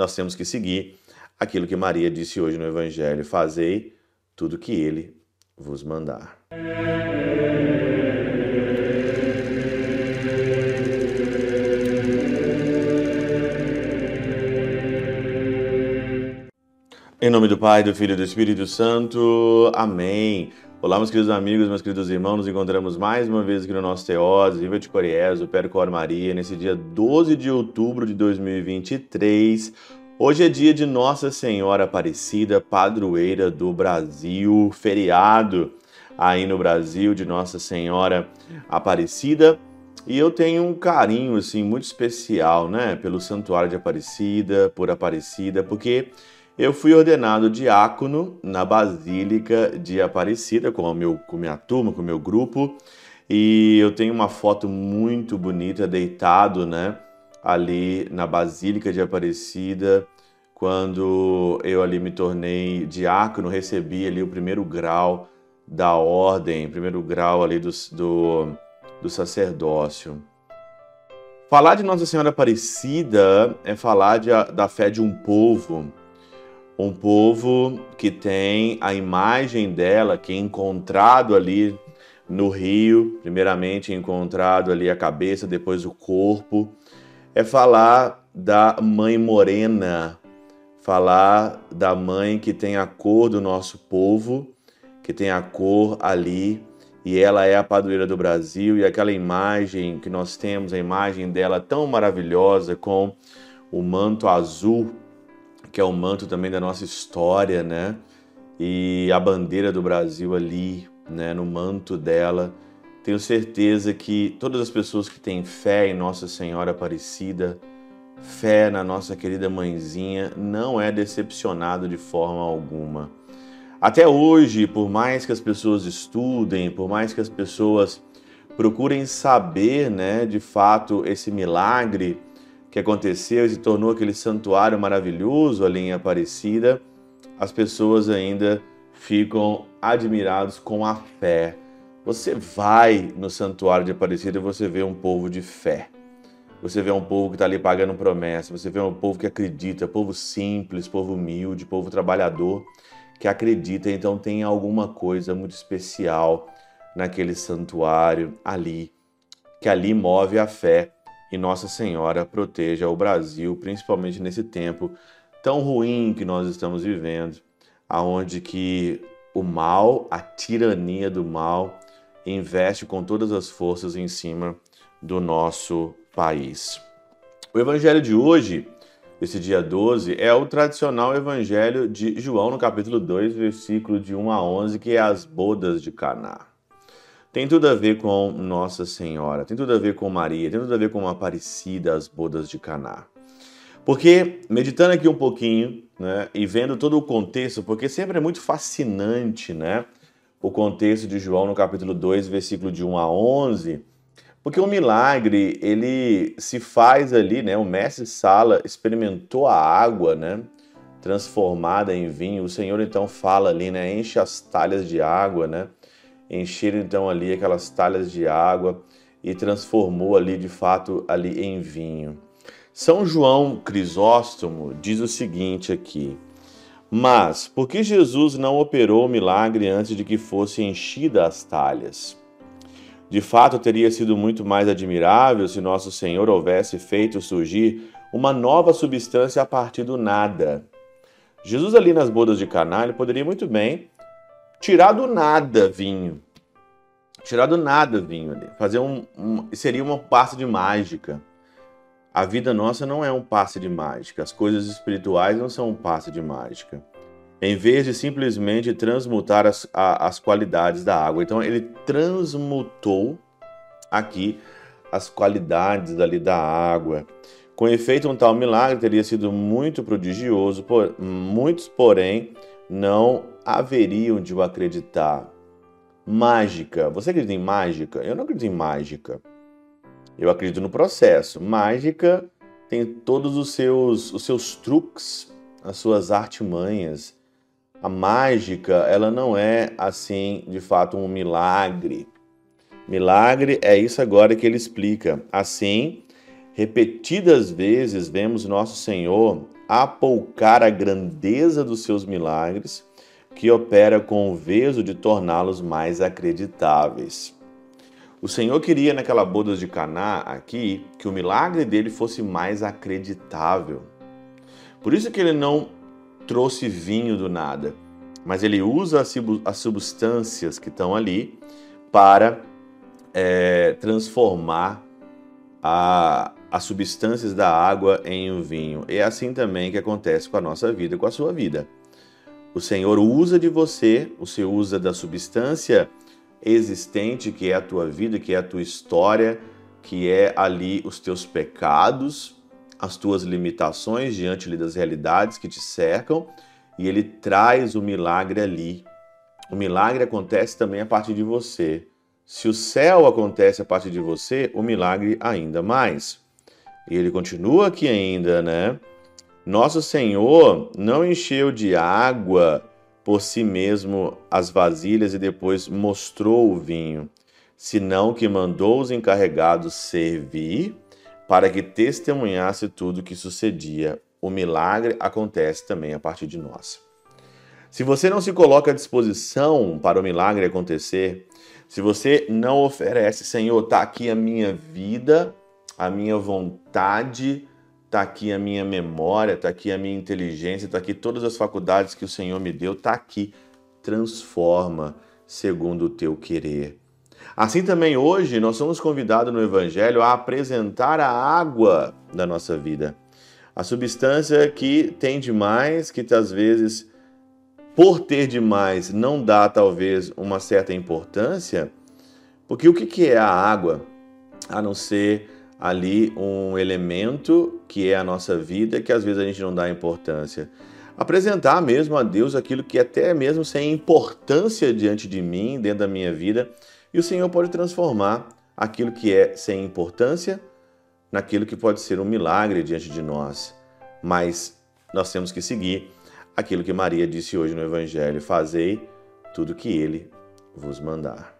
nós temos que seguir aquilo que Maria disse hoje no Evangelho: fazei tudo que ele vos mandar. Em nome do Pai, do Filho e do Espírito Santo. Amém. Olá, meus queridos amigos, meus queridos irmãos, nos encontramos mais uma vez aqui no nosso Teós, Viva de Coriés, o Percor Maria, nesse dia 12 de outubro de 2023. Hoje é dia de Nossa Senhora Aparecida, padroeira do Brasil, feriado aí no Brasil de Nossa Senhora Aparecida. E eu tenho um carinho assim muito especial, né, pelo Santuário de Aparecida, por Aparecida, porque eu fui ordenado diácono na Basílica de Aparecida com, meu, com minha turma, com o meu grupo, e eu tenho uma foto muito bonita deitado, né, ali na Basílica de Aparecida, quando eu ali me tornei diácono, recebi ali o primeiro grau da ordem, primeiro grau ali do, do, do sacerdócio. Falar de Nossa Senhora Aparecida é falar de, da fé de um povo um povo que tem a imagem dela, que é encontrado ali no rio, primeiramente encontrado ali a cabeça, depois o corpo, é falar da mãe morena, falar da mãe que tem a cor do nosso povo, que tem a cor ali, e ela é a padroeira do Brasil, e aquela imagem que nós temos, a imagem dela tão maravilhosa com o manto azul que é o manto também da nossa história, né? E a bandeira do Brasil ali, né, no manto dela. Tenho certeza que todas as pessoas que têm fé em Nossa Senhora Aparecida, fé na nossa querida mãezinha, não é decepcionado de forma alguma. Até hoje, por mais que as pessoas estudem, por mais que as pessoas procurem saber, né, de fato esse milagre, que aconteceu e se tornou aquele santuário maravilhoso ali em Aparecida, as pessoas ainda ficam admirados com a fé. Você vai no santuário de Aparecida e você vê um povo de fé. Você vê um povo que está ali pagando promessa, você vê um povo que acredita, povo simples, povo humilde, povo trabalhador, que acredita, então tem alguma coisa muito especial naquele santuário ali, que ali move a fé e Nossa Senhora proteja o Brasil, principalmente nesse tempo tão ruim que nós estamos vivendo, aonde que o mal, a tirania do mal, investe com todas as forças em cima do nosso país. O evangelho de hoje, esse dia 12, é o tradicional evangelho de João, no capítulo 2, versículo de 1 a 11, que é as bodas de Caná tem tudo a ver com Nossa Senhora, tem tudo a ver com Maria, tem tudo a ver com Aparecida, as bodas de Caná. Porque, meditando aqui um pouquinho, né, e vendo todo o contexto, porque sempre é muito fascinante, né, o contexto de João no capítulo 2, versículo de 1 a 11, porque o milagre, ele se faz ali, né, o mestre Sala experimentou a água, né, transformada em vinho, o Senhor então fala ali, né, enche as talhas de água, né, encheram então ali aquelas talhas de água e transformou ali de fato ali em vinho. São João Crisóstomo diz o seguinte aqui: Mas por que Jesus não operou o milagre antes de que fosse enchida as talhas? De fato, teria sido muito mais admirável se nosso Senhor houvesse feito surgir uma nova substância a partir do nada. Jesus ali nas bodas de Caná, ele poderia muito bem tirar do nada vinho. Tirar do nada vinho ali. Fazer um, um, seria uma passe de mágica. A vida nossa não é um passe de mágica. As coisas espirituais não são um passe de mágica. Em vez de simplesmente transmutar as, a, as qualidades da água. Então ele transmutou aqui as qualidades ali da água. Com efeito, um tal milagre teria sido muito prodigioso, por, muitos, porém, não haveriam de o acreditar. Mágica. Você acredita em mágica? Eu não acredito em mágica. Eu acredito no processo. Mágica tem todos os seus, os seus truques, as suas artimanhas. A mágica, ela não é assim, de fato, um milagre. Milagre é isso agora que ele explica. Assim, repetidas vezes vemos nosso Senhor apoucar a grandeza dos seus milagres, que opera com o veso de torná-los mais acreditáveis. O Senhor queria naquela boda de Caná aqui que o milagre dele fosse mais acreditável. Por isso que ele não trouxe vinho do nada, mas ele usa as substâncias que estão ali para é, transformar a, as substâncias da água em um vinho. É assim também que acontece com a nossa vida, com a sua vida. O Senhor usa de você, o Senhor usa da substância existente que é a tua vida, que é a tua história, que é ali os teus pecados, as tuas limitações diante das realidades que te cercam, e ele traz o milagre ali. O milagre acontece também a partir de você. Se o céu acontece a partir de você, o milagre ainda mais. E ele continua aqui ainda, né? Nosso Senhor não encheu de água por si mesmo as vasilhas e depois mostrou o vinho, senão que mandou os encarregados servir para que testemunhasse tudo o que sucedia. O milagre acontece também a partir de nós. Se você não se coloca à disposição para o milagre acontecer, se você não oferece, Senhor, está aqui a minha vida, a minha vontade, está aqui a minha memória, está aqui a minha inteligência, está aqui todas as faculdades que o Senhor me deu, está aqui. Transforma segundo o teu querer. Assim também hoje nós somos convidados no Evangelho a apresentar a água da nossa vida. A substância que tem demais, que às vezes, por ter demais, não dá talvez uma certa importância, porque o que é a água? A não ser ali um elemento que é a nossa vida que às vezes a gente não dá importância. Apresentar mesmo a Deus aquilo que até mesmo sem importância diante de mim, dentro da minha vida, e o Senhor pode transformar aquilo que é sem importância naquilo que pode ser um milagre diante de nós. Mas nós temos que seguir aquilo que Maria disse hoje no Evangelho: fazei tudo que ele vos mandar.